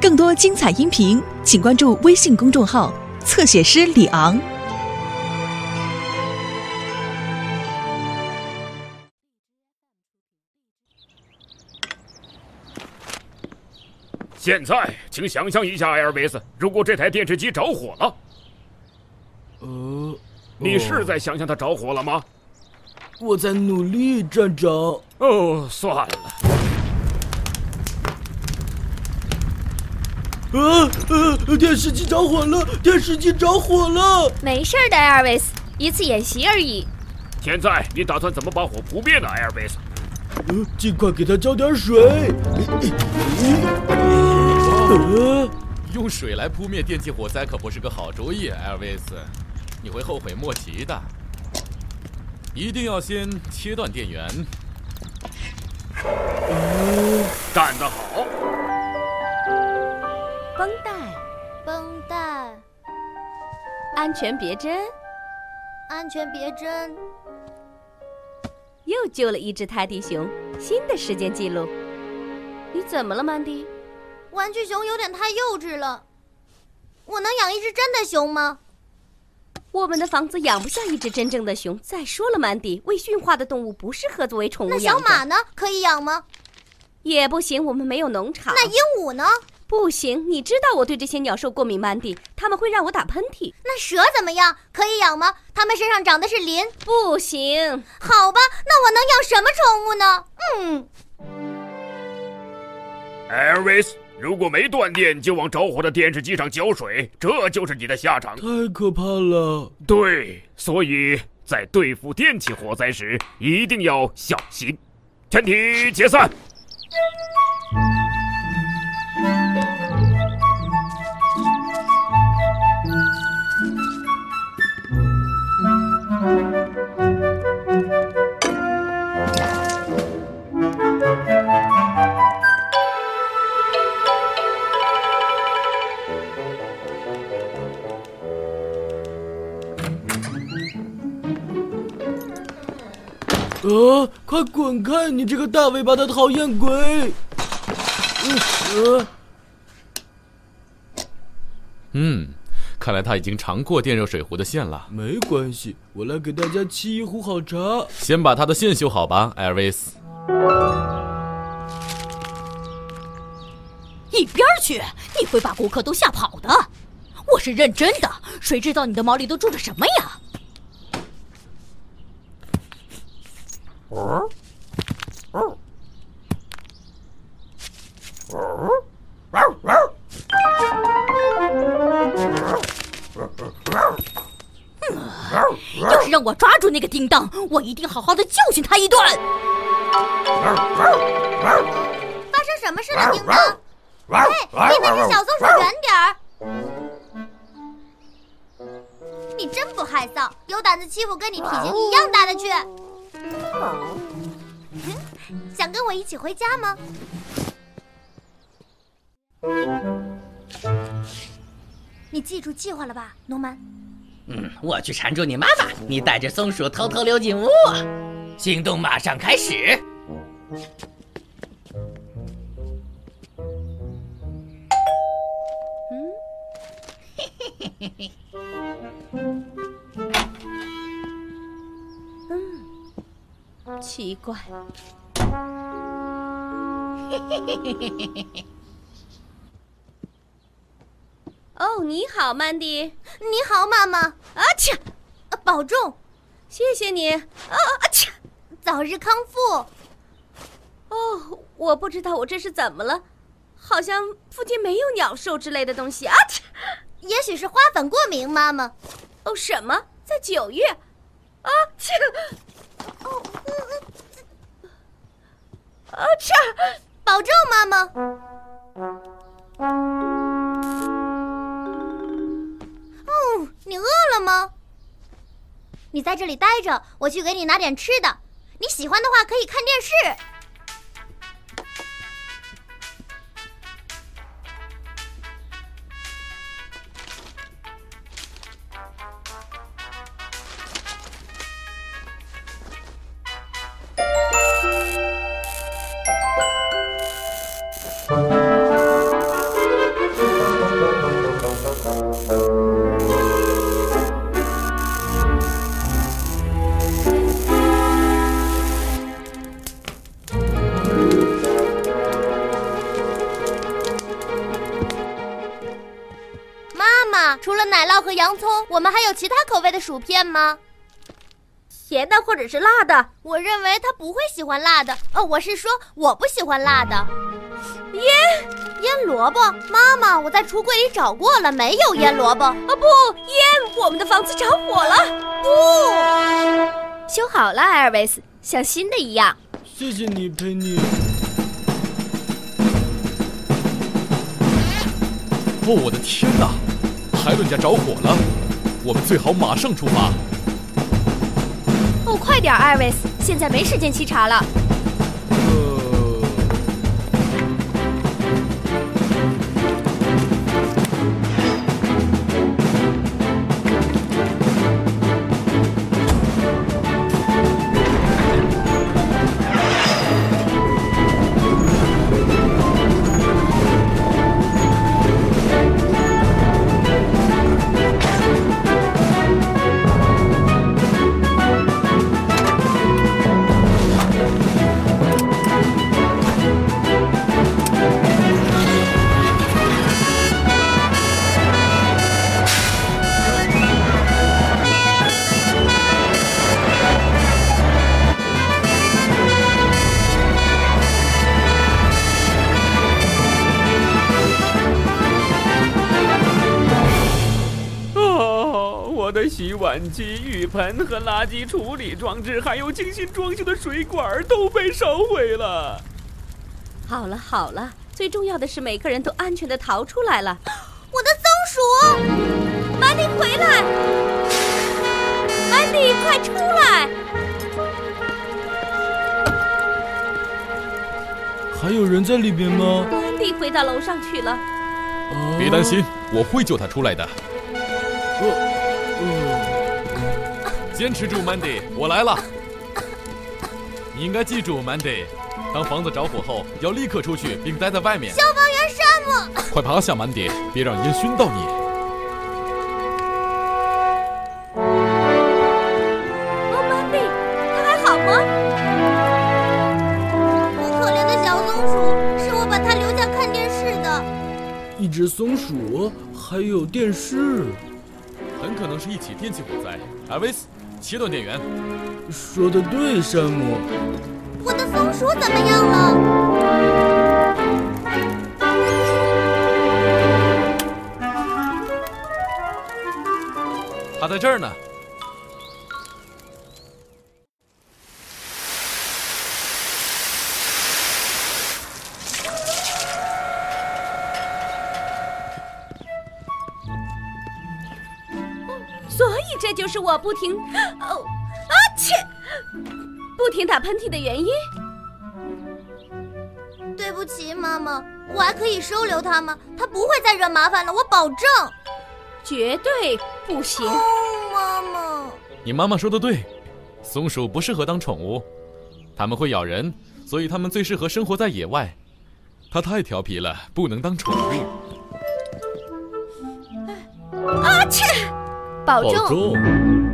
更多精彩音频，请关注微信公众号“侧写师李昂”。现在，请想象一下，艾尔维斯，如果这台电视机着火了，呃，你是在想象它着火了吗？我在努力，站长。哦，算了。啊呃，电视机着火了！电视机着火了！没事的，艾尔维斯，一次演习而已。现在你打算怎么把火扑灭呢，艾尔维斯？呃，尽快给它浇点水。呃，用水来扑灭电气火灾可不是个好主意，艾尔维斯，你会后悔莫及的。一定要先切断电源。干得好！安全别针，安全别针，又救了一只泰迪熊，新的时间记录。你怎么了，曼迪？玩具熊有点太幼稚了。我能养一只真的熊吗？我们的房子养不下一只真正的熊。再说了，曼迪，未驯化的动物不适合作为宠物那小马呢？可以养吗？也不行，我们没有农场。那鹦鹉呢？不行，你知道我对这些鸟兽过敏，曼迪，它们会让我打喷嚏。那蛇怎么样？可以养吗？它们身上长的是鳞。不行。好吧，那我能养什么宠物呢？嗯。艾尔维斯，如果没断电就往着火的电视机上浇水，这就是你的下场。太可怕了。对，所以在对付电气火灾时一定要小心。全体解散。啊！快滚开，你这个大尾巴的讨厌鬼！呃，嗯，看来他已经尝过电热水壶的线了。没关系，我来给大家沏一壶好茶。先把他的线修好吧，艾尔维斯。一边去！你会把顾客都吓跑的。我是认真的，谁知道你的毛里都住着什么呀？要是让我抓住那个叮当，我一定好好的教训他一顿。发生什么事了，叮当？嘿，离那只小松鼠远点儿！你真不害臊，有胆子欺负跟你体型一样大的去！想跟我一起回家吗？你记住计划了吧，农曼？嗯，我去缠住你妈妈，你带着松鼠偷偷溜进屋。行动马上开始。奇怪。哦，你好，曼迪。你好，妈妈。啊切，保重。谢谢你。啊啊切，早日康复。哦，我不知道我这是怎么了，好像附近没有鸟兽之类的东西啊切。也许是花粉过敏，妈妈。哦，什么？在九月？啊切！哦，啊切！保证，妈妈。哦，你饿了吗？你在这里待着，我去给你拿点吃的。你喜欢的话，可以看电视。除了奶酪和洋葱，我们还有其他口味的薯片吗？咸的或者是辣的？我认为他不会喜欢辣的。哦，我是说我不喜欢辣的。腌腌萝卜？妈妈，我在橱柜里找过了，没有腌萝卜。啊不，腌！我们的房子着火了！不，修好了，艾尔维斯，像新的一样。谢谢你，佩妮。哦，我的天哪！海伦家着火了，我们最好马上出发。哦，快点，艾尔维斯，现在没时间沏茶了。碗机、浴盆和垃圾处理装置，还有精心装修的水管都被烧毁了。好了好了，最重要的是每个人都安全的逃出来了。我的松鼠！曼迪回来！曼迪，快出来！还有人在里边吗？曼迪回到楼上去了。啊别担心，我会救他出来的。呃呃，坚持住，Mandy，我来了。你应该记住，Mandy，当房子着火后，要立刻出去并待在外面。消防员山姆，快爬下，Mandy，别让烟熏到你。哦，曼迪，他还好吗？我可怜的小松鼠，是我把它留下看电视的。一只松鼠，还有电视。很可能是一起电器火灾。艾维斯，切断电源。说的对，山姆。我的松鼠怎么样了？他在这儿呢。所以这就是我不停哦啊切，不停打喷嚏的原因。对不起，妈妈，我还可以收留它吗？它不会再惹麻烦了，我保证。绝对不行！哦，妈妈，你妈妈说的对，松鼠不适合当宠物，它们会咬人，所以它们最适合生活在野外。它太调皮了，不能当宠物。啊切，保重。